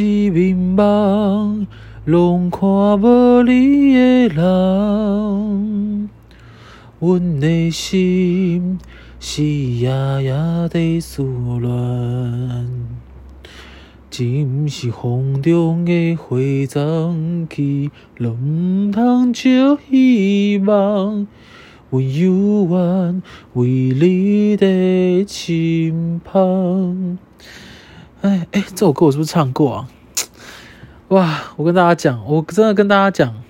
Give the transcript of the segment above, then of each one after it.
一迷惘，拢看无你的人，阮的心是夜夜在思恋，只不是风中的花脏去，拢通借希望。我犹原为你在身旁。哎哎，这首歌我是不是唱过啊？哇！我跟大家讲，我真的跟大家讲，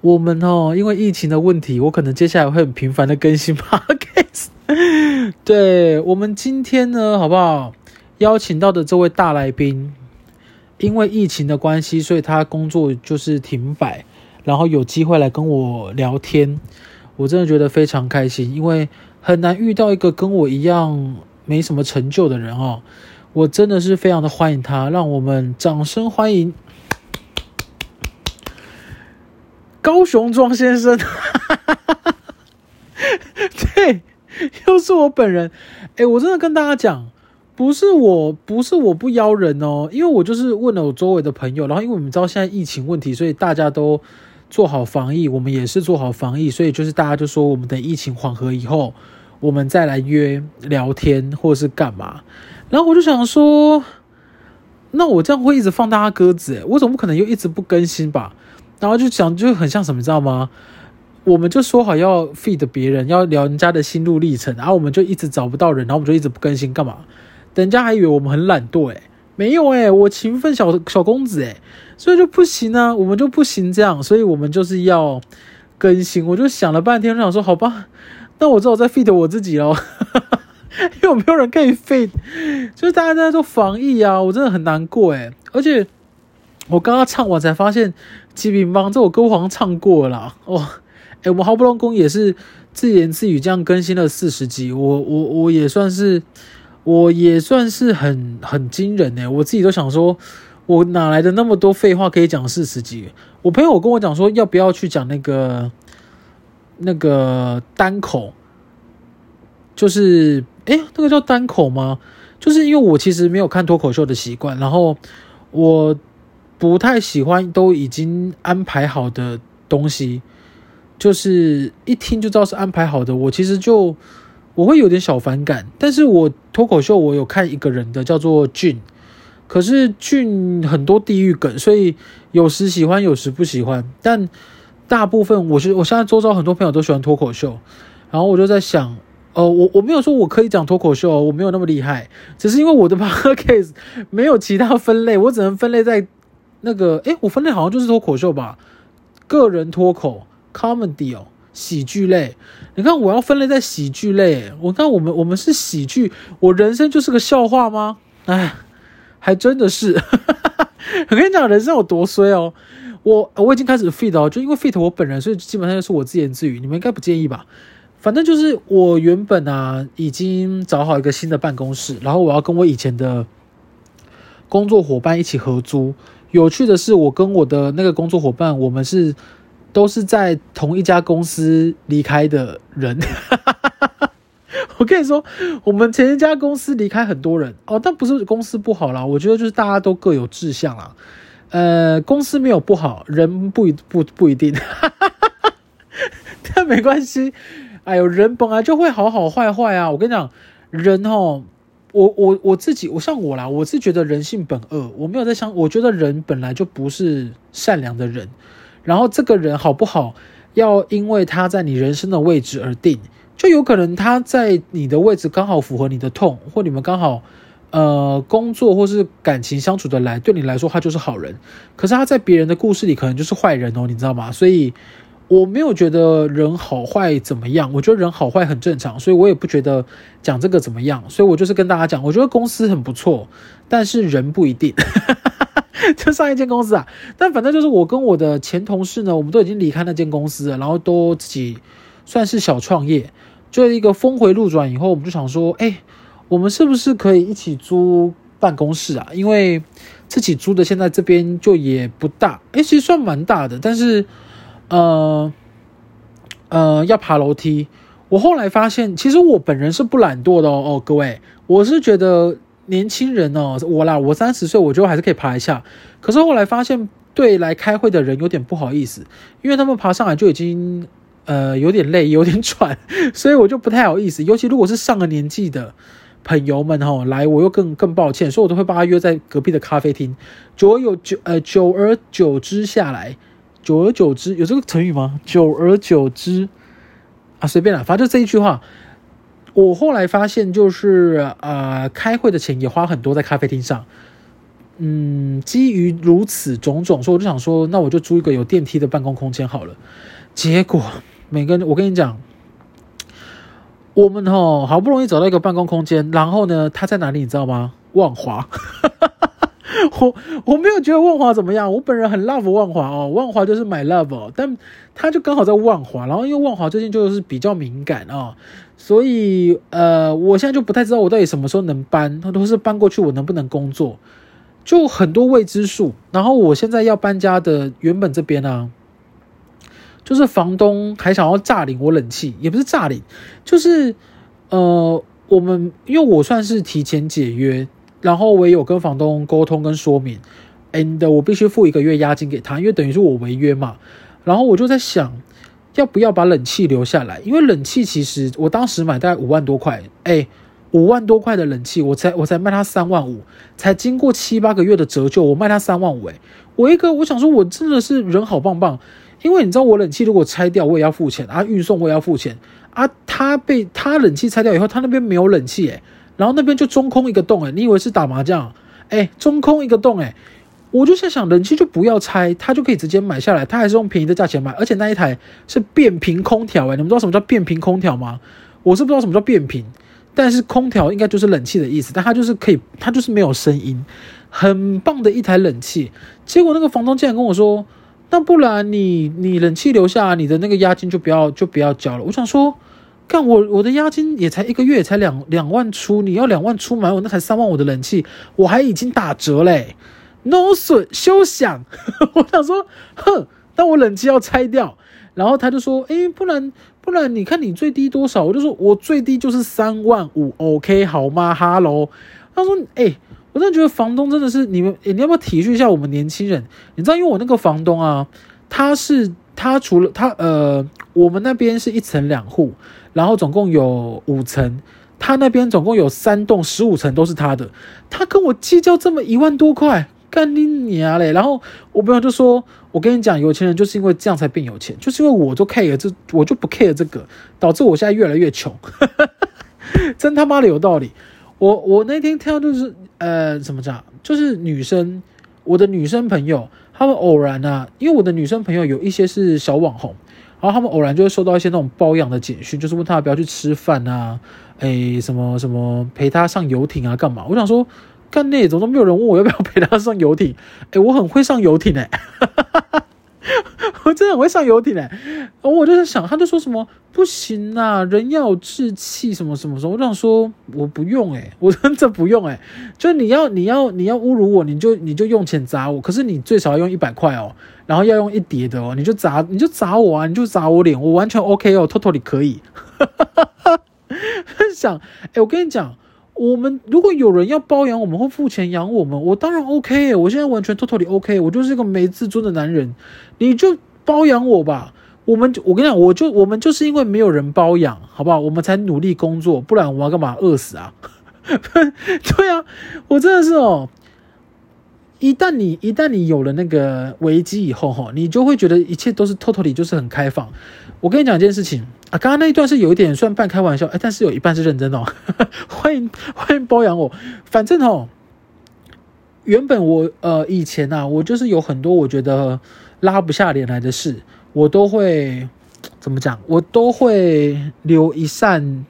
我们哦，因为疫情的问题，我可能接下来会很频繁的更新 Podcast。对，我们今天呢，好不好？邀请到的这位大来宾，因为疫情的关系，所以他工作就是停摆。然后有机会来跟我聊天，我真的觉得非常开心，因为很难遇到一个跟我一样没什么成就的人哦。我真的是非常的欢迎他，让我们掌声欢迎高雄庄先生。对，又是我本人。哎，我真的跟大家讲，不是我，不是我不邀人哦，因为我就是问了我周围的朋友，然后因为我们知道现在疫情问题，所以大家都。做好防疫，我们也是做好防疫，所以就是大家就说，我们等疫情缓和以后，我们再来约聊天或者是干嘛。然后我就想说，那我这样会一直放大家鸽子，诶，我总不可能又一直不更新吧？然后就想就很像什么，你知道吗？我们就说好要 feed 别人，要聊人家的心路历程，然后我们就一直找不到人，然后我们就一直不更新干嘛？人家还以为我们很懒惰，诶。没有哎、欸，我勤奋小小公子哎、欸，所以就不行啊，我们就不行这样，所以我们就是要更新。我就想了半天，我想说好吧，那我只好再 feed 我自己喽，因为没有人可以 feed，就是大家在做防疫啊，我真的很难过哎、欸。而且我刚刚唱完才发现，《吉饼帮》这首歌我好像唱过了啦哦。哎，我们好不容易也是自言自语这样更新了四十集，我我我也算是。我也算是很很惊人哎，我自己都想说，我哪来的那么多废话可以讲四十集？我朋友跟我讲说，要不要去讲那个那个单口？就是哎，那个叫单口吗？就是因为我其实没有看脱口秀的习惯，然后我不太喜欢都已经安排好的东西，就是一听就知道是安排好的，我其实就。我会有点小反感，但是我脱口秀我有看一个人的叫做俊，可是俊很多地域梗，所以有时喜欢，有时不喜欢。但大部分我是我现在周遭很多朋友都喜欢脱口秀，然后我就在想，哦，我我没有说我可以讲脱口秀，我没有那么厉害，只是因为我的 podcast 没有其他分类，我只能分类在那个，诶，我分类好像就是脱口秀吧，个人脱口 comedy 哦。喜剧类，你看我要分类在喜剧类。我看我们我们是喜剧，我人生就是个笑话吗？哎，还真的是。我跟你讲，人生有多衰哦。我我已经开始 feed 哦，就因为 feed 我本人，所以基本上就是我自言自语。你们应该不介意吧？反正就是我原本啊已经找好一个新的办公室，然后我要跟我以前的工作伙伴一起合租。有趣的是，我跟我的那个工作伙伴，我们是。都是在同一家公司离开的人，我跟你说，我们前一家公司离开很多人哦，但不是公司不好啦，我觉得就是大家都各有志向啦。呃，公司没有不好，人不一不不一定，但没关系。哎呦，人本来就会好好坏坏啊！我跟你讲，人哦，我我我自己，我像我啦，我是觉得人性本恶，我没有在想，我觉得人本来就不是善良的人。然后这个人好不好，要因为他在你人生的位置而定，就有可能他在你的位置刚好符合你的痛，或你们刚好，呃，工作或是感情相处得来，对你来说他就是好人。可是他在别人的故事里可能就是坏人哦，你知道吗？所以我没有觉得人好坏怎么样，我觉得人好坏很正常，所以我也不觉得讲这个怎么样。所以我就是跟大家讲，我觉得公司很不错，但是人不一定。就上一间公司啊，但反正就是我跟我的前同事呢，我们都已经离开那间公司了，然后都自己算是小创业，就一个峰回路转以后，我们就想说，哎，我们是不是可以一起租办公室啊？因为自己租的现在这边就也不大，哎，其实算蛮大的，但是呃呃要爬楼梯。我后来发现，其实我本人是不懒惰的哦，各位，我是觉得。年轻人哦，我啦，我三十岁，我觉得还是可以爬一下。可是后来发现，对来开会的人有点不好意思，因为他们爬上来就已经呃有点累，有点喘，所以我就不太好意思。尤其如果是上了年纪的朋友们哈，来我又更更抱歉，所以我都会把他约在隔壁的咖啡厅。久有久呃，久而久之下来，久而久之有这个成语吗？久而久之啊，随便啦，反正就这一句话。我后来发现，就是呃，开会的钱也花很多在咖啡厅上。嗯，基于如此种种，所以我就想说，那我就租一个有电梯的办公空间好了。结果，每个人，我跟你讲，我们哦，好不容易找到一个办公空间，然后呢，他在哪里，你知道吗？万华。我我没有觉得万华怎么样，我本人很 love 万华哦，万华就是 my love 哦，但他就刚好在万华，然后因为万华最近就是比较敏感哦。所以，呃，我现在就不太知道我到底什么时候能搬，或者是搬过去我能不能工作，就很多未知数。然后我现在要搬家的原本这边呢、啊，就是房东还想要诈领我冷气，也不是诈领，就是呃，我们因为我算是提前解约，然后我也有跟房东沟通跟说明，and 我必须付一个月押金给他，因为等于是我违约嘛。然后我就在想。要不要把冷气留下来？因为冷气其实我当时买大概五万多块，哎，五万多块的冷气，我才我才卖他三万五，才经过七八个月的折旧，我卖他三万五，哎，我一个我想说，我真的是人好棒棒，因为你知道我冷气如果拆掉，我也要付钱啊，运送我也要付钱啊，他被他冷气拆掉以后，他那边没有冷气，哎，然后那边就中空一个洞，哎，你以为是打麻将？哎，中空一个洞，哎。我就在想，冷气就不要拆，他就可以直接买下来，他还是用便宜的价钱买，而且那一台是变频空调，诶，你们知道什么叫变频空调吗？我是不知道什么叫变频，但是空调应该就是冷气的意思，但它就是可以，它就是没有声音，很棒的一台冷气。结果那个房东竟然跟我说，那不然你你冷气留下，你的那个押金就不要就不要交了。我想说，干我我的押金也才一个月才两两万出，你要两万出买我那才三万五的冷气，我还已经打折嘞。no 损休想！我想说，哼，但我冷气要拆掉，然后他就说，哎，不然不然，你看你最低多少？我就说我最低就是三万五，OK 好吗？哈喽，他说，哎，我真的觉得房东真的是你们，你要不要体恤一下我们年轻人？你知道，因为我那个房东啊，他是他除了他呃，我们那边是一层两户，然后总共有五层，他那边总共有三栋十五层都是他的，他跟我计较这么一万多块。干你娘嘞！然后我朋友就说：“我跟你讲，有钱人就是因为这样才变有钱，就是因为我都 care 这，我就不 care 这个，导致我现在越来越穷。”真他妈的有道理！我我那天听到就是呃，怎么讲？就是女生，我的女生朋友，他们偶然啊，因为我的女生朋友有一些是小网红，然后他们偶然就会收到一些那种包养的简讯，就是问她要不要去吃饭啊，哎，什么什么陪她上游艇啊，干嘛？我想说。干那种都没有人问我要不要陪他上游艇，哎，我很会上游艇哎，真的很会上游艇哎，我就在想，他就说什么不行啊，人要有志气什么什么什么，我想说我不用哎，我真的不用哎，就你要你要你要侮辱我，你就你就用钱砸我，可是你最少要用一百块哦，然后要用一叠的哦，你就砸你就砸我啊，你就砸我脸，我完全 OK 哦，totally 可以，想哎，我跟你讲。我们如果有人要包养我们或付钱养我们，我当然 OK。我现在完全 totally OK，我就是一个没自尊的男人，你就包养我吧。我们我跟你讲，我就我们就是因为没有人包养，好不好？我们才努力工作，不然我们要干嘛？饿死啊？对啊，我真的是哦。一旦你一旦你有了那个危机以后哈，你就会觉得一切都是 totally 就是很开放。我跟你讲一件事情啊，刚刚那一段是有一点算半开玩笑，哎，但是有一半是认真的哦。欢迎欢迎包养我，反正哦，原本我呃以前、啊，我就是有很多我觉得拉不下脸来的事，我都会怎么讲？我都会留一扇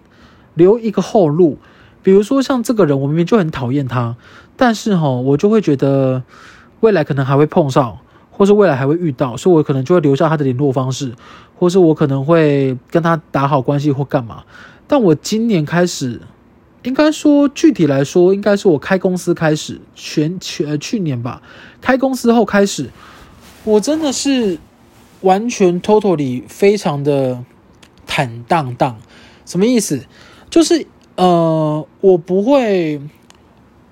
留一个后路。比如说像这个人，我明明就很讨厌他。但是哈，我就会觉得未来可能还会碰上，或是未来还会遇到，所以我可能就会留下他的联络方式，或是我可能会跟他打好关系或干嘛。但我今年开始，应该说具体来说，应该是我开公司开始，全全去年吧，开公司后开始，我真的是完全 totally 非常的坦荡荡。什么意思？就是呃，我不会。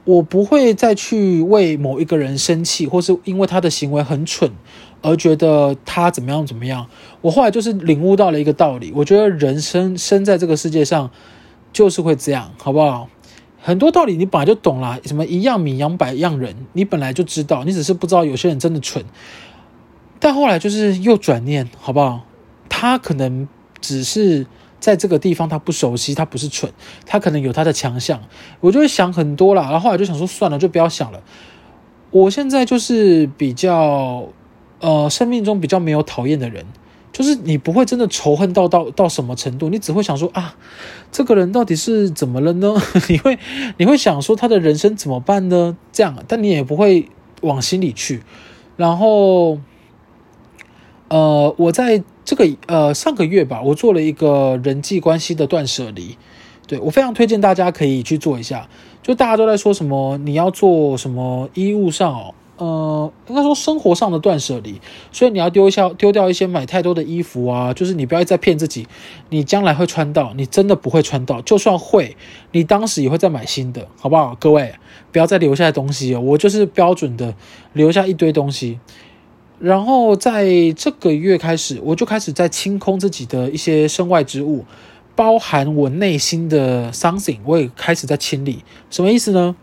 我不会再去为某一个人生气，或是因为他的行为很蠢而觉得他怎么样怎么样。我后来就是领悟到了一个道理，我觉得人生生在这个世界上就是会这样，好不好？很多道理你本来就懂啦，什么一样米养百样人，你本来就知道，你只是不知道有些人真的蠢。但后来就是又转念，好不好？他可能只是。在这个地方，他不熟悉，他不是蠢，他可能有他的强项。我就会想很多啦，然后后来就想说，算了，就不要想了。我现在就是比较，呃，生命中比较没有讨厌的人，就是你不会真的仇恨到到到什么程度，你只会想说啊，这个人到底是怎么了呢？你会你会想说他的人生怎么办呢？这样，但你也不会往心里去。然后，呃，我在。这个呃，上个月吧，我做了一个人际关系的断舍离，对，我非常推荐大家可以去做一下。就大家都在说什么你要做什么衣物上哦，呃，应该说生活上的断舍离，所以你要丢一下丢掉一些买太多的衣服啊，就是你不要再骗自己，你将来会穿到，你真的不会穿到，就算会，你当时也会再买新的，好不好？各位不要再留下东西哦，我就是标准的留下一堆东西。然后在这个月开始，我就开始在清空自己的一些身外之物，包含我内心的 something，我也开始在清理。什么意思呢？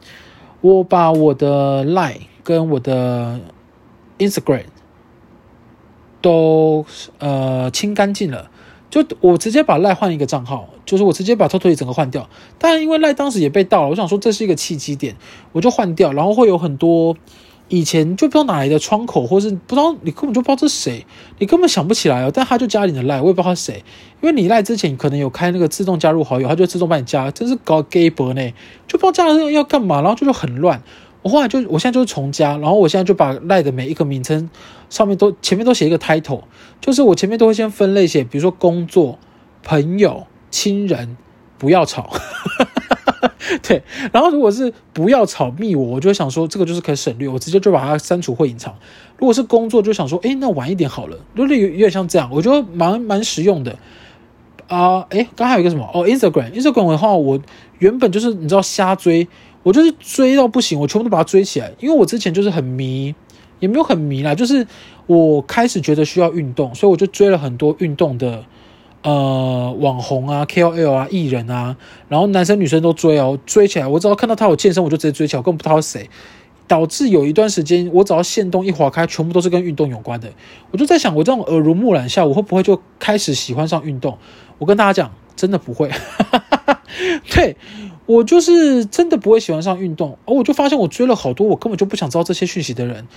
我把我的 Line 跟我的 Instagram 都呃清干净了，就我直接把 Line 换一个账号，就是我直接把 Totally 整个换掉。但因为 Line 当时也被盗了，我想说这是一个契机点，我就换掉，然后会有很多。以前就不知道哪来的窗口，或是不知道你根本就不知道这是谁，你根本想不起来哦。但他就加你的赖，我也不知道他谁，因为你赖之前可能有开那个自动加入好友，他就自动帮你加，真是搞 gay 博呢，就不知道加了这个要干嘛，然后就是很乱。我后来就我现在就是重加，然后我现在就把赖的每一个名称上面都前面都写一个 title，就是我前面都会先分类写，比如说工作、朋友、亲人，不要吵。对，然后如果是不要吵密我，我就想说这个就是可以省略，我直接就把它删除会隐藏。如果是工作，就想说，诶，那晚一点好了，有点有点像这样，我觉得蛮蛮实用的啊。诶，刚刚还有一个什么？哦，Instagram，Instagram 的话，我原本就是你知道瞎追，我就是追到不行，我全部都把它追起来，因为我之前就是很迷，也没有很迷啦，就是我开始觉得需要运动，所以我就追了很多运动的。呃，网红啊，KOL 啊，艺人啊，然后男生女生都追哦，追起来，我只要看到他有健身，我就直接追起来，我根本不知道谁。导致有一段时间，我只要线动一划开，全部都是跟运动有关的。我就在想，我这种耳濡目染下，我会不会就开始喜欢上运动？我跟大家讲，真的不会。对，我就是真的不会喜欢上运动。而我就发现，我追了好多我根本就不想知道这些讯息的人。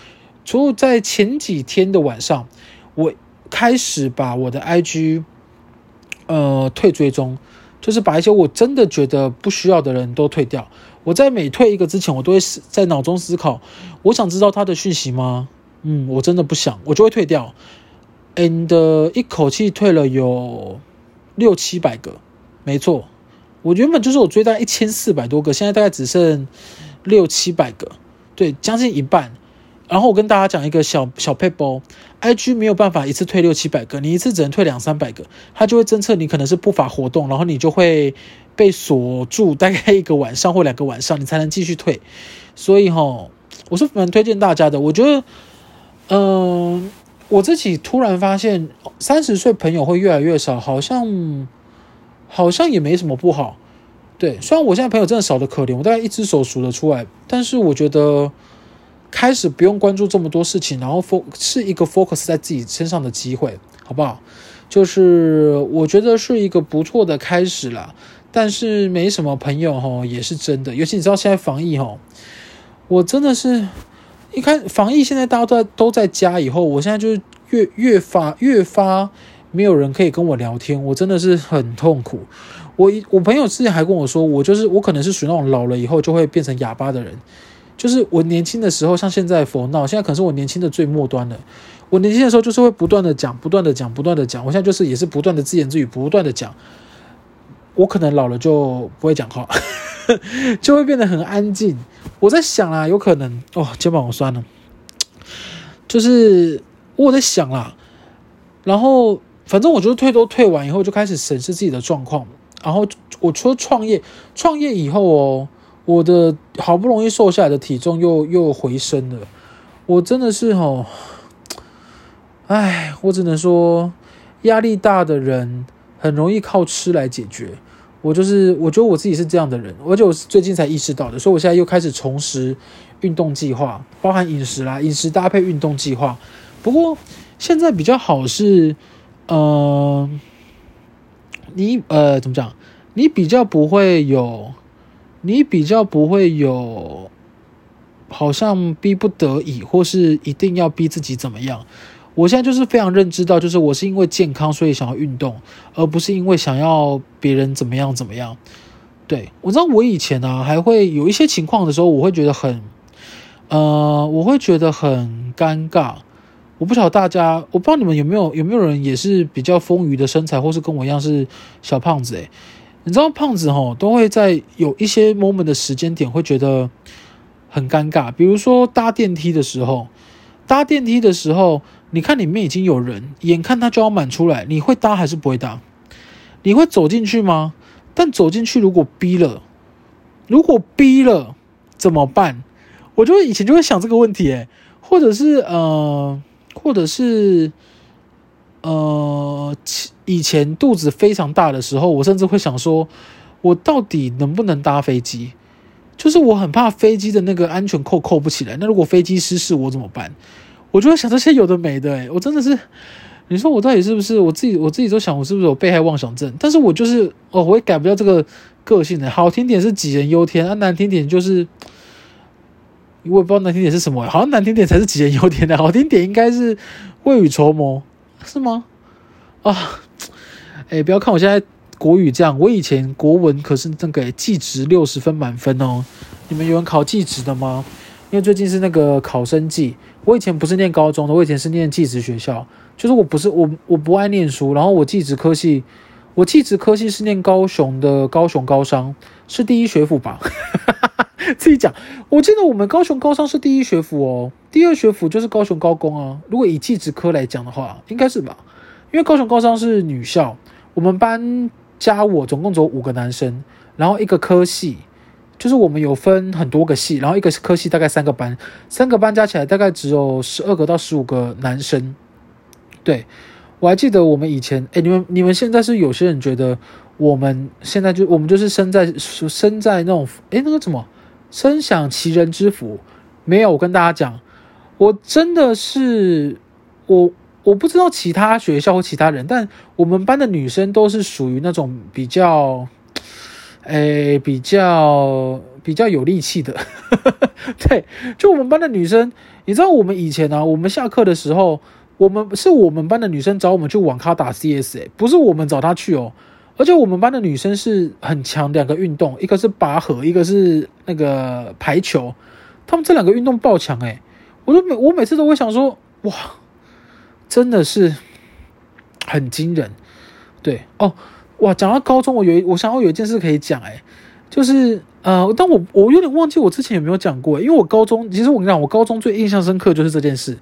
除了在前几天的晚上，我开始把我的 IG。呃，退追踪，就是把一些我真的觉得不需要的人都退掉。我在每退一个之前，我都会在脑中思考：我想知道他的讯息吗？嗯，我真的不想，我就会退掉。And 一口气退了有六七百个，没错，我原本就是我追大概一千四百多个，现在大概只剩六七百个，对，将近一半。然后我跟大家讲一个小小撇步，IG 没有办法一次退六七百个，你一次只能退两三百个，它就会侦测你可能是不法活动，然后你就会被锁住大概一个晚上或两个晚上，你才能继续退。所以哈，我是蛮推荐大家的。我觉得，嗯、我自己突然发现，三十岁朋友会越来越少，好像好像也没什么不好。对，虽然我现在朋友真的少得可怜，我大概一只手数得出来，但是我觉得。开始不用关注这么多事情，然后 foc 是一个 focus 在自己身上的机会，好不好？就是我觉得是一个不错的开始啦。但是没什么朋友哈，也是真的。尤其你知道现在防疫哈，我真的是，一看防疫现在大家都在都在家以后，我现在就是越越发越发没有人可以跟我聊天，我真的是很痛苦。我我朋友之前还跟我说，我就是我可能是属于那种老了以后就会变成哑巴的人。就是我年轻的时候，像现在佛闹，现在可能是我年轻的最末端了。我年轻的时候就是会不断的讲，不断的讲，不断的讲。我现在就是也是不断的自言自语，不断的讲。我可能老了就不会讲话，就会变得很安静。我在想啦，有可能哦，肩膀好酸了。就是我在想啦，然后反正我就退都退完以后，就开始审视自己的状况。然后我除了创业，创业以后哦。我的好不容易瘦下来的体重又又回升了，我真的是哦，哎，我只能说，压力大的人很容易靠吃来解决。我就是，我觉得我自己是这样的人，而且我最近才意识到的，所以我现在又开始重拾运动计划，包含饮食啦，饮食搭配运动计划。不过现在比较好是，呃，你呃怎么讲？你比较不会有，你比较不会有，好像逼不得已，或是一定要逼自己怎么样。我现在就是非常认知到，就是我是因为健康，所以想要运动，而不是因为想要别人怎么样怎么样。对，我知道我以前、啊，还会有一些情况的时候，我会觉得很，呃，我会觉得很尴尬。我不晓得大家，我不知道你们有没有有没有人也是比较丰腴的身材，或是跟我一样是小胖子诶。你知道胖子吼都会在有一些 moment 的时间点会觉得很尴尬，比如说搭电梯的时候，搭电梯的时候。你看里面已经有人，眼看他就要满出来，你会搭还是不会搭？你会走进去吗？但走进去如果逼了，如果逼了怎么办？我就以前就会想这个问题，诶，或者是呃，或者是呃，以前肚子非常大的时候，我甚至会想说，我到底能不能搭飞机？就是我很怕飞机的那个安全扣扣不起来，那如果飞机失事，我怎么办？我就会想这些有的没的，我真的是，你说我到底是不是我自己？我自己都想我是不是有被害妄想症？但是我就是哦，我也改不掉这个个性的。好听点是杞人忧天，啊，难听点就是，我也不知道难听点是什么，好像难听点才是杞人忧天的，好听点应该是未雨绸缪，是吗？啊，诶，不要看我现在国语这样，我以前国文可是那个技职六十分满分哦。你们有人考技职的吗？因为最近是那个考生季，我以前不是念高中的，我以前是念技职学校，就是我不是我我不爱念书，然后我技职科系，我技职科系是念高雄的高雄高商，是第一学府吧？自己讲，我记得我们高雄高商是第一学府哦，第二学府就是高雄高工啊。如果以技职科来讲的话，应该是吧？因为高雄高商是女校，我们班加我总共只有五个男生，然后一个科系。就是我们有分很多个系，然后一个科系大概三个班，三个班加起来大概只有十二个到十五个男生。对，我还记得我们以前，哎，你们你们现在是有些人觉得我们现在就我们就是身在身在那种，哎，那个什么，身享其人之福。没有，我跟大家讲，我真的是我我不知道其他学校或其他人，但我们班的女生都是属于那种比较。诶，比较比较有力气的，对，就我们班的女生，你知道我们以前呢、我们下课的时候，我们是我们班的女生找我们去网咖打 CS，诶，不是我们找她去哦，而且我们班的女生是很强，两个运动，一个是拔河，一个是那个排球，他们这两个运动爆强，诶，我都每我每次都会想说，哇，真的是很惊人，对哦。哇，讲到高中，我有我想要有一件事可以讲，诶，就是呃，但我我有点忘记我之前有没有讲过，因为我高中其实我跟你讲，我高中最印象深刻就是这件事，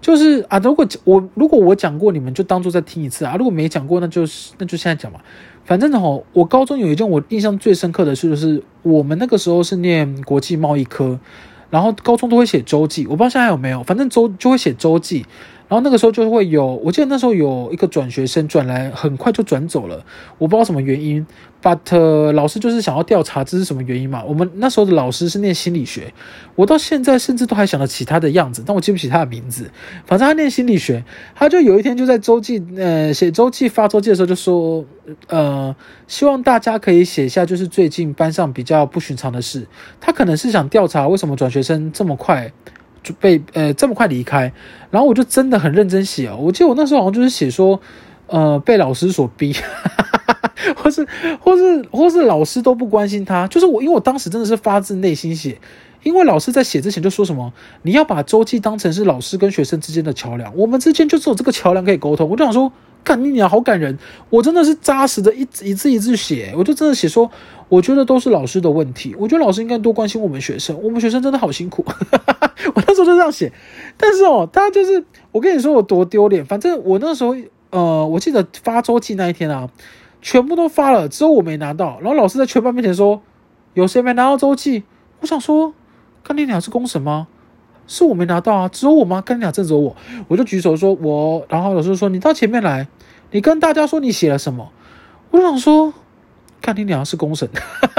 就是啊，如果我如果我讲过，你们就当做再听一次啊，如果没讲过，那就是那就现在讲吧，反正呢，我高中有一件我印象最深刻的事，就是我们那个时候是念国际贸易科，然后高中都会写周记，我不知道现在有没有，反正周就会写周记。然后那个时候就会有，我记得那时候有一个转学生转来，很快就转走了，我不知道什么原因。But、老师就是想要调查这是什么原因嘛。我们那时候的老师是念心理学，我到现在甚至都还想得起他的样子，但我记不起他的名字。反正他念心理学，他就有一天就在周记，呃，写周记发周记的时候就说，呃，希望大家可以写下就是最近班上比较不寻常的事。他可能是想调查为什么转学生这么快。就被呃这么快离开，然后我就真的很认真写哦。我记得我那时候好像就是写说，呃，被老师所逼，或是或是或是老师都不关心他。就是我，因为我当时真的是发自内心写，因为老师在写之前就说什么，你要把周记当成是老师跟学生之间的桥梁，我们之间就只有这个桥梁可以沟通。我就想说。干你娘，好感人！我真的是扎实的一一字一字写，我就真的写说，我觉得都是老师的问题，我觉得老师应该多关心我们学生，我们学生真的好辛苦。我那时候就这样写，但是哦，他就是我跟你说我多丢脸，反正我那时候呃，我记得发周记那一天啊，全部都发了，只有我没拿到，然后老师在全班面前说，有谁没拿到周记？我想说，干你俩是公审吗？是我没拿到啊，只有我吗？跟你俩正着我，我就举手说我，然后老师说你到前面来，你跟大家说你写了什么。我想说，看你俩是公审，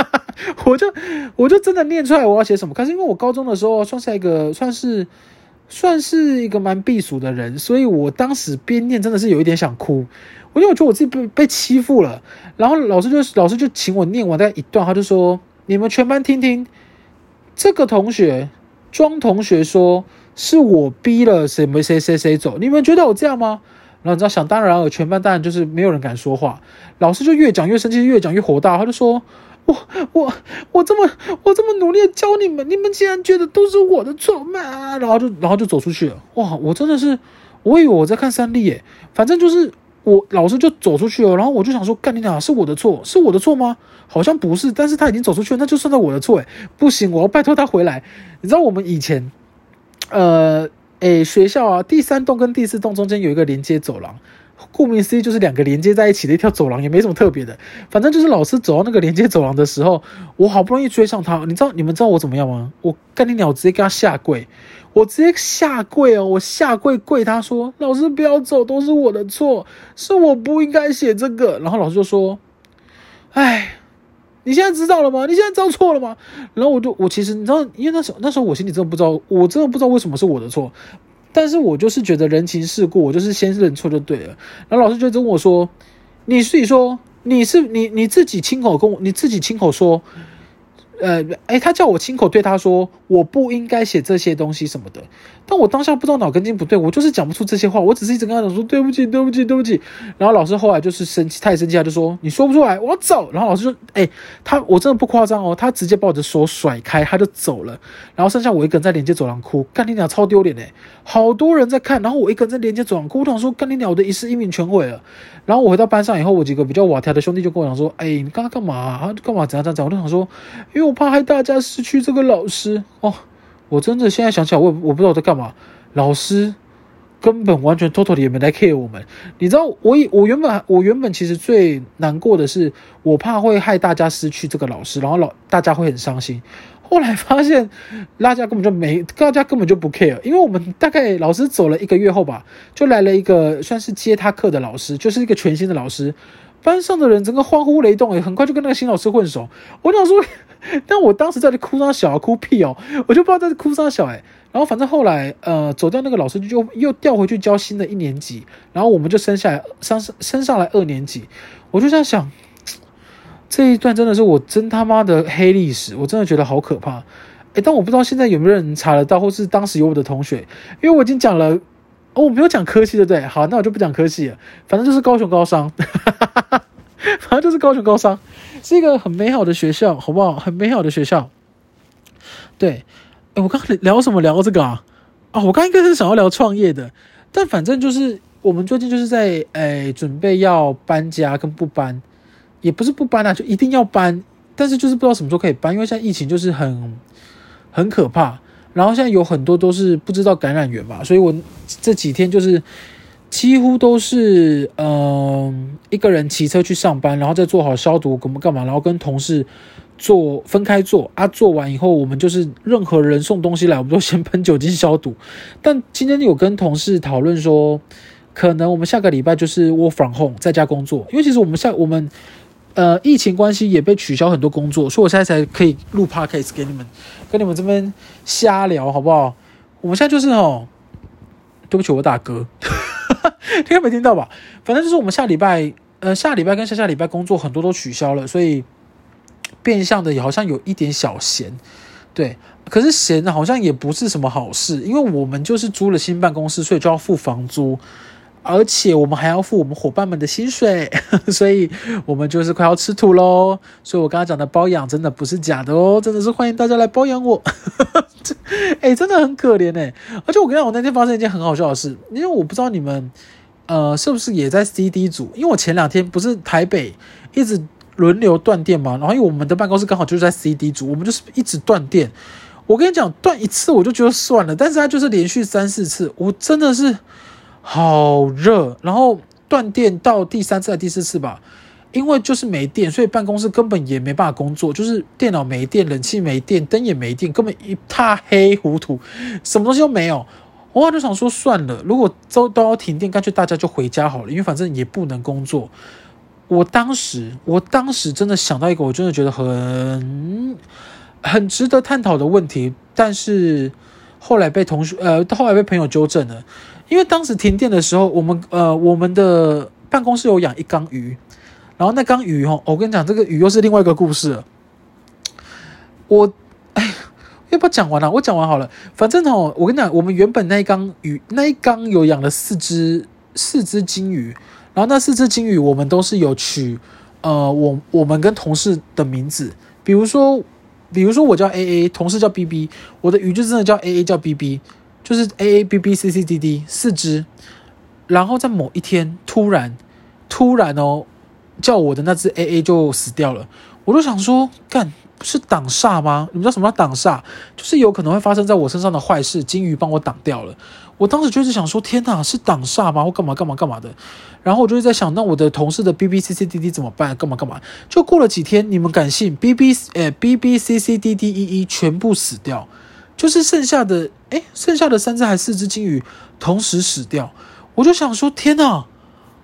我就我就真的念出来我要写什么。可是因为我高中的时候算是一个算是算是一个蛮避暑的人，所以我当时边念真的是有一点想哭。我因为我觉得我自己被被欺负了，然后老师就老师就请我念完那一段，他就说：“你们全班听听，这个同学庄同学说是我逼了谁没谁谁谁走，你们觉得我这样吗？”然后你知道，想当然尔，全班当然就是没有人敢说话。老师就越讲越生气，越讲越火大，他就说：“我我我这么我这么努力教你们，你们竟然觉得都是我的错嘛？”然后就然后就走出去了。哇，我真的是，我以为我在看三立耶，反正就是。我老师就走出去了，然后我就想说，干你俩是我的错，是我的错吗？好像不是，但是他已经走出去了，那就算在我的错诶，不行，我要拜托他回来。你知道我们以前，呃，诶，学校啊，第三栋跟第四栋中间有一个连接走廊。顾名思义，就是两个连接在一起的一条走廊，也没什么特别的。反正就是老师走到那个连接走廊的时候，我好不容易追上他。你知道你们知道我怎么样吗？我干你鸟，直接给他下跪，我直接下跪哦，我下跪跪他说：“老师不要走，都是我的错，是我不应该写这个。”然后老师就说：“哎，你现在知道了吗？你现在知道错了吗？”然后我就我其实你知道，因为那时候那时候我心里真的不知道，我真的不知道为什么是我的错。但是我就是觉得人情世故，我就是先认错就对了。然后老师就跟我说：“你自己说，你是你你自己亲口跟我，你自己亲口说。”呃，诶，他叫我亲口对他说，我不应该写这些东西什么的。但我当下不知道脑根筋不对，我就是讲不出这些话，我只是一直跟他讲说对不起，对不起，对不起。然后老师后来就是生气，太生气，他就说你说不出来，我要走。然后老师说，诶，他我真的不夸张哦，他直接把我的手甩开，他就走了。然后剩下我一个人在连接走廊哭，干你俩超丢脸诶，好多人在看，然后我一个人在连接走廊哭，我想说干你俩我的一世英名全毁了。然后我回到班上以后，我几个比较瓦条的兄弟就跟我讲说，哎，你刚刚干嘛啊？干嘛怎样怎样怎样？我就想说，因为我怕害大家失去这个老师哦。我真的现在想起来，我我不知道我在干嘛。老师根本完全 totally 也没来 care 我们。你知道，我我原本我原本其实最难过的是，我怕会害大家失去这个老师，然后老大家会很伤心。后来发现，大家根本就没，大家根本就不 care，因为我们大概老师走了一个月后吧，就来了一个算是接他课的老师，就是一个全新的老师。班上的人整个欢呼雷动，也，很快就跟那个新老师混熟。我想说，但我当时在这哭三小，哭屁哦，我就不知道在这哭三小诶。然后反正后来，呃，走掉那个老师就又调回去教新的一年级，然后我们就升下来，升升上来二年级。我就在想，这一段真的是我真他妈的黑历史，我真的觉得好可怕。诶，但我不知道现在有没有人查得到，或是当时有我的同学，因为我已经讲了。哦，我没有讲科系，对不对？好，那我就不讲科系了。反正就是高雄高商，反正就是高雄高商，是一个很美好的学校，好不好？很美好的学校。对，诶，我刚聊什么？聊这个啊？啊，我刚应该是想要聊创业的，但反正就是我们最近就是在诶准备要搬家跟不搬，也不是不搬啊，就一定要搬，但是就是不知道什么时候可以搬，因为现在疫情就是很很可怕。然后现在有很多都是不知道感染源嘛，所以我这几天就是几乎都是嗯、一个人骑车去上班，然后再做好消毒，干嘛干嘛，然后跟同事做分开做啊，做完以后我们就是任何人送东西来，我们都先喷酒精消毒。但今天有跟同事讨论说，可能我们下个礼拜就是 work from home 在家工作，因为其实我们下我们。呃，疫情关系也被取消很多工作，所以我现在才可以录 podcast 给你们，跟你们这边瞎聊，好不好？我们现在就是哦，对不起，我大哥，听没听到吧？反正就是我们下礼拜，呃，下礼拜跟下下礼拜工作很多都取消了，所以变相的也好像有一点小闲，对。可是闲好像也不是什么好事，因为我们就是租了新办公室，所以就要付房租。而且我们还要付我们伙伴们的薪水，所以我们就是快要吃土喽。所以我刚刚讲的包养真的不是假的哦，真的是欢迎大家来包养我。哎、欸，真的很可怜哎。而且我跟你讲，我那天发生一件很好笑的事，因为我不知道你们呃是不是也在 CD 组，因为我前两天不是台北一直轮流断电嘛，然后因为我们的办公室刚好就是在 CD 组，我们就是一直断电。我跟你讲，断一次我就觉得算了，但是它就是连续三四次，我真的是。好热，然后断电到第三次第四次吧，因为就是没电，所以办公室根本也没办法工作，就是电脑没电，冷气没电，灯也没电，根本一塌黑糊涂，什么东西都没有。我就想说算了，如果都都要停电，干脆大家就回家好了，因为反正也不能工作。我当时，我当时真的想到一个，我真的觉得很很值得探讨的问题，但是后来被同学呃，后来被朋友纠正了，因为当时停电的时候，我们呃我们的办公室有养一缸鱼，然后那缸鱼哦，我跟你讲，这个鱼又是另外一个故事了。我。要不要讲完了？我讲完好了。反正哦，我跟你讲，我们原本那一缸鱼，那一缸有养了四只四只金鱼，然后那四只金鱼我们都是有取呃，我我们跟同事的名字，比如说比如说我叫 A A，同事叫 B B，我的鱼就真的叫 A A 叫 B B，就是 A A B B C C D D 四只，然后在某一天突然突然哦，叫我的那只 A A 就死掉了，我就想说干。是挡煞吗？你们知道什么叫挡煞？就是有可能会发生在我身上的坏事，金鱼帮我挡掉了。我当时就是想说，天哪，是挡煞吗？或干嘛干嘛干嘛的。然后我就在想，那我的同事的 B B C C D D 怎么办？干嘛干嘛？就过了几天，你们敢信 B B 诶 B B C C D D E E 全部死掉，就是剩下的诶剩下的三只还四只金鱼同时死掉。我就想说，天哪，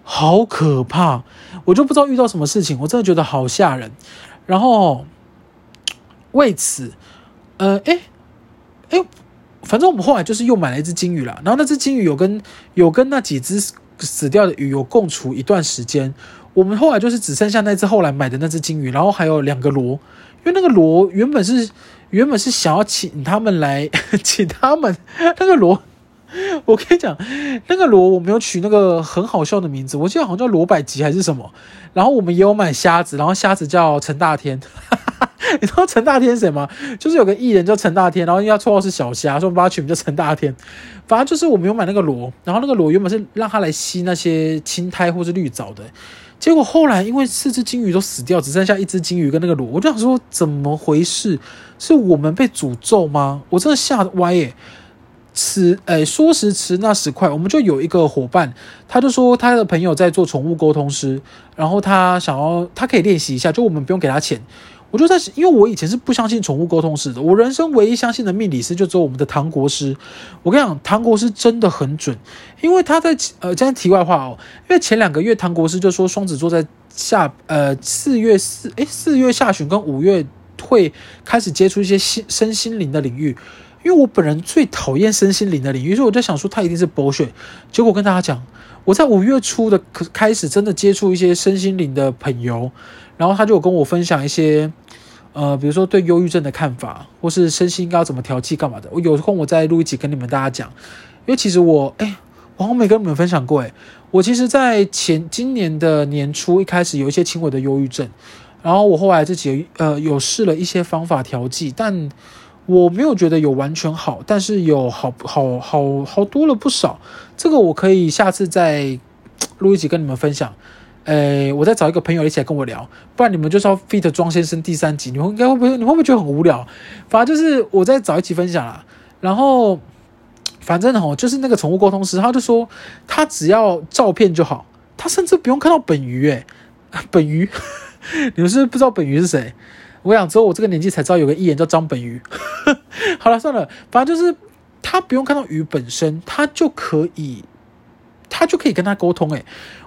好可怕！我就不知道遇到什么事情，我真的觉得好吓人。然后。为此，呃，诶，诶，反正我们后来就是又买了一只金鱼啦。然后那只金鱼有跟有跟那几只死掉的鱼有共处一段时间。我们后来就是只剩下那只后来买的那只金鱼，然后还有两个螺，因为那个螺原本是原本是想要请他们来，请他们那个螺。我跟你讲，那个螺我没有取那个很好笑的名字，我记得好像叫罗百吉还是什么。然后我们也有买虾子，然后虾子叫陈大天。你知道陈大天是谁吗？就是有个艺人叫陈大天，然后因为他绰号是小虾，所以我们把他取名叫陈大天。反正就是我们有买那个螺，然后那个螺原本是让他来吸那些青苔或是绿藻的，结果后来因为四只金鱼都死掉，只剩下一只金鱼跟那个螺，我就想说怎么回事？是我们被诅咒吗？我真的吓歪耶！此诶，说时迟，那时快，我们就有一个伙伴，他就说他的朋友在做宠物沟通师，然后他想要他可以练习一下，就我们不用给他钱。我就在，因为我以前是不相信宠物沟通师的，我人生唯一相信的命理师就只有我们的唐国师。我跟你讲，唐国师真的很准，因为他在呃，这样题外话哦，因为前两个月唐国师就说双子座在下呃四月四诶四月下旬跟五月会开始接触一些心身心灵的领域。因为我本人最讨厌身心灵的领域，所以我在想说他一定是 bullshit。结果我跟大家讲，我在五月初的开始真的接触一些身心灵的朋友，然后他就跟我分享一些，呃，比如说对忧郁症的看法，或是身心应该要怎么调剂干嘛的。我有空我再录一集跟你们大家讲，因为其实我哎，我好像没跟你们分享过哎，我其实，在前今年的年初一开始有一些轻微的忧郁症，然后我后来自己呃有试了一些方法调剂，但。我没有觉得有完全好，但是有好好好好多了不少。这个我可以下次再录一集跟你们分享。诶，我再找一个朋友一起来跟我聊，不然你们就是要 fit 庄先生第三集，你们应该会不会？你会不会觉得很无聊？反正就是我再找一起分享啦。然后反正哦，就是那个宠物沟通师，他就说他只要照片就好，他甚至不用看到本鱼。诶，本鱼，你们是不知道本鱼是谁？我想之后我这个年纪才知道有个艺人叫张本鱼。好了，算了，反正就是他不用看到鱼本身，他就可以，他就可以跟他沟通。诶，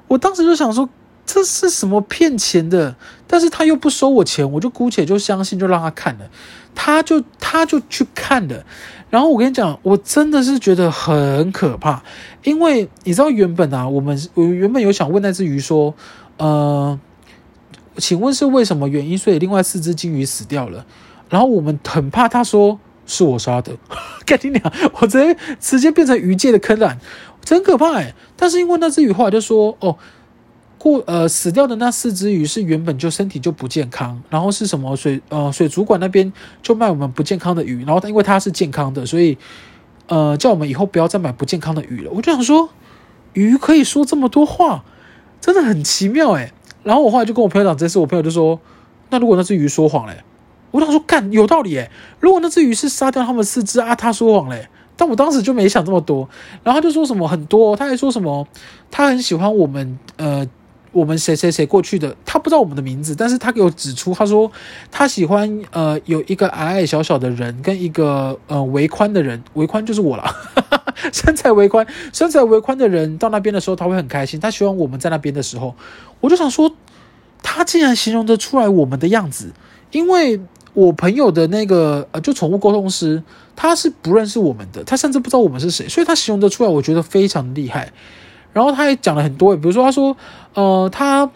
我当时就想说这是什么骗钱的？但是他又不收我钱，我就姑且就相信，就让他看了。他就他就去看了。然后我跟你讲，我真的是觉得很可怕，因为你知道原本啊，我们我原本有想问那只鱼说，呃。请问是为什么原因？所以另外四只金鱼死掉了，然后我们很怕他说是我杀的，跟你讲！我直接直接变成鱼界的坑了，真可怕哎！但是因为那只鱼后来就说哦，过呃死掉的那四只鱼是原本就身体就不健康，然后是什么水呃水族馆那边就卖我们不健康的鱼，然后因为它是健康的，所以呃叫我们以后不要再买不健康的鱼了。我就想说，鱼可以说这么多话，真的很奇妙哎。然后我后来就跟我朋友讲这事，我朋友就说：“那如果那只鱼说谎嘞？”我想说：“干，有道理诶。如果那只鱼是杀掉他们四只啊，他说谎嘞。”但我当时就没想这么多。然后他就说什么很多，他还说什么他很喜欢我们呃我们谁谁谁过去的，他不知道我们的名字，但是他给我指出，他说他喜欢呃有一个矮矮小小的人跟一个呃围宽的人，围宽就是我了，身材围宽，身材围宽的人到那边的时候他会很开心，他希望我们在那边的时候，我就想说，他竟然形容得出来我们的样子，因为。我朋友的那个呃，就宠物沟通师，他是不认识我们的，他甚至不知道我们是谁，所以他形容得出来，我觉得非常厉害。然后他也讲了很多，比如说他说，呃，他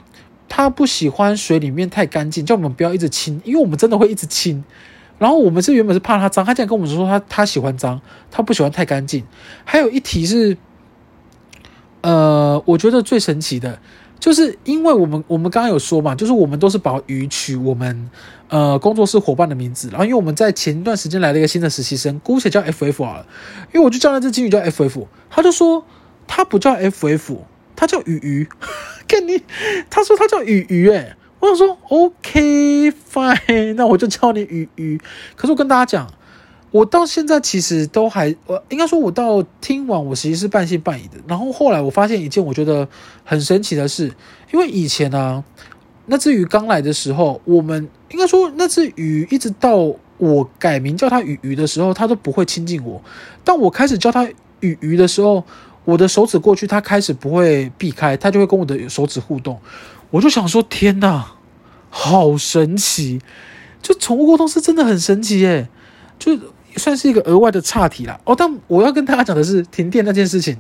他不喜欢水里面太干净，叫我们不要一直清，因为我们真的会一直清。然后我们是原本是怕他脏，他竟然跟我们说他他喜欢脏，他不喜欢太干净。还有一题是，呃，我觉得最神奇的。就是因为我们我们刚刚有说嘛，就是我们都是把鱼取我们呃工作室伙伴的名字，然后因为我们在前一段时间来了一个新的实习生，姑且叫 FF 好了，因为我就叫那只金鱼叫 FF，他就说他不叫 FF，他叫鱼鱼，跟你他说他叫鱼鱼，诶，我想说 OK fine，那我就叫你鱼鱼，可是我跟大家讲。我到现在其实都还，我应该说，我到听完，我其实是半信半疑的。然后后来我发现一件我觉得很神奇的事，因为以前呢、啊，那只鱼刚来的时候，我们应该说那只鱼一直到我改名叫它鱼鱼的时候，它都不会亲近我。当我开始叫它鱼鱼的时候，我的手指过去，它开始不会避开，它就会跟我的手指互动。我就想说，天哪，好神奇！就宠物沟通是真的很神奇耶，就。算是一个额外的岔题啦哦，但我要跟大家讲的是停电那件事情，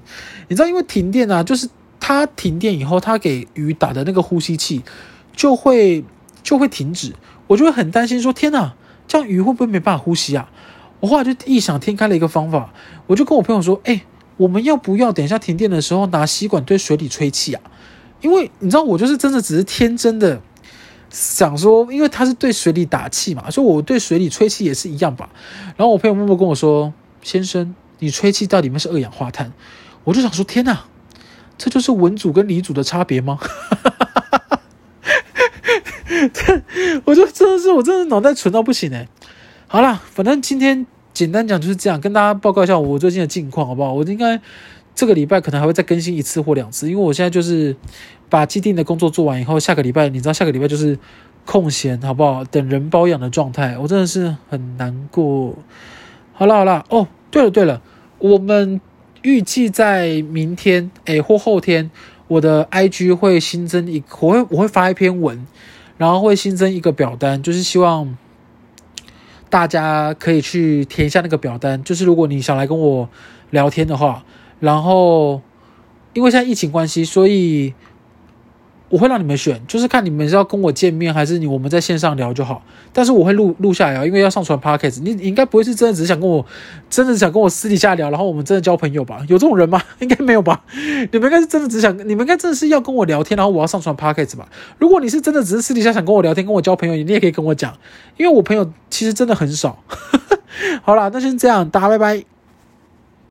你知道，因为停电啊，就是它停电以后，它给鱼打的那个呼吸器就会就会停止，我就会很担心说，天哪，这样鱼会不会没办法呼吸啊？我后来就异想天开了一个方法，我就跟我朋友说，哎，我们要不要等一下停电的时候拿吸管对水里吹气啊？因为你知道，我就是真的只是天真的。想说，因为他是对水里打气嘛，所以我对水里吹气也是一样吧。然后我朋友默默跟我说：“先生，你吹气到里面是二氧化碳。”我就想说：“天哪，这就是文组跟理组的差别吗？” 这，我就真的是，我真的脑袋蠢到不行哎。好啦，反正今天简单讲就是这样，跟大家报告一下我最近的近况，好不好？我应该这个礼拜可能还会再更新一次或两次，因为我现在就是。把既定的工作做完以后，下个礼拜你知道，下个礼拜就是空闲，好不好？等人包养的状态，我真的是很难过。好了好了，哦，对了对了，我们预计在明天诶或后天，我的 IG 会新增一，我会我会发一篇文，然后会新增一个表单，就是希望大家可以去填一下那个表单，就是如果你想来跟我聊天的话，然后因为现在疫情关系，所以。我会让你们选，就是看你们是要跟我见面，还是你我们在线上聊就好。但是我会录录下来啊，因为要上传 Podcast。你应该不会是真的只想跟我，真的想跟我私底下聊，然后我们真的交朋友吧？有这种人吗？应该没有吧？你们应该是真的只想，你们应该真的是要跟我聊天，然后我要上传 Podcast 吧？如果你是真的只是私底下想跟我聊天，跟我交朋友，你也可以跟我讲，因为我朋友其实真的很少。好啦，那先这样，大家拜拜。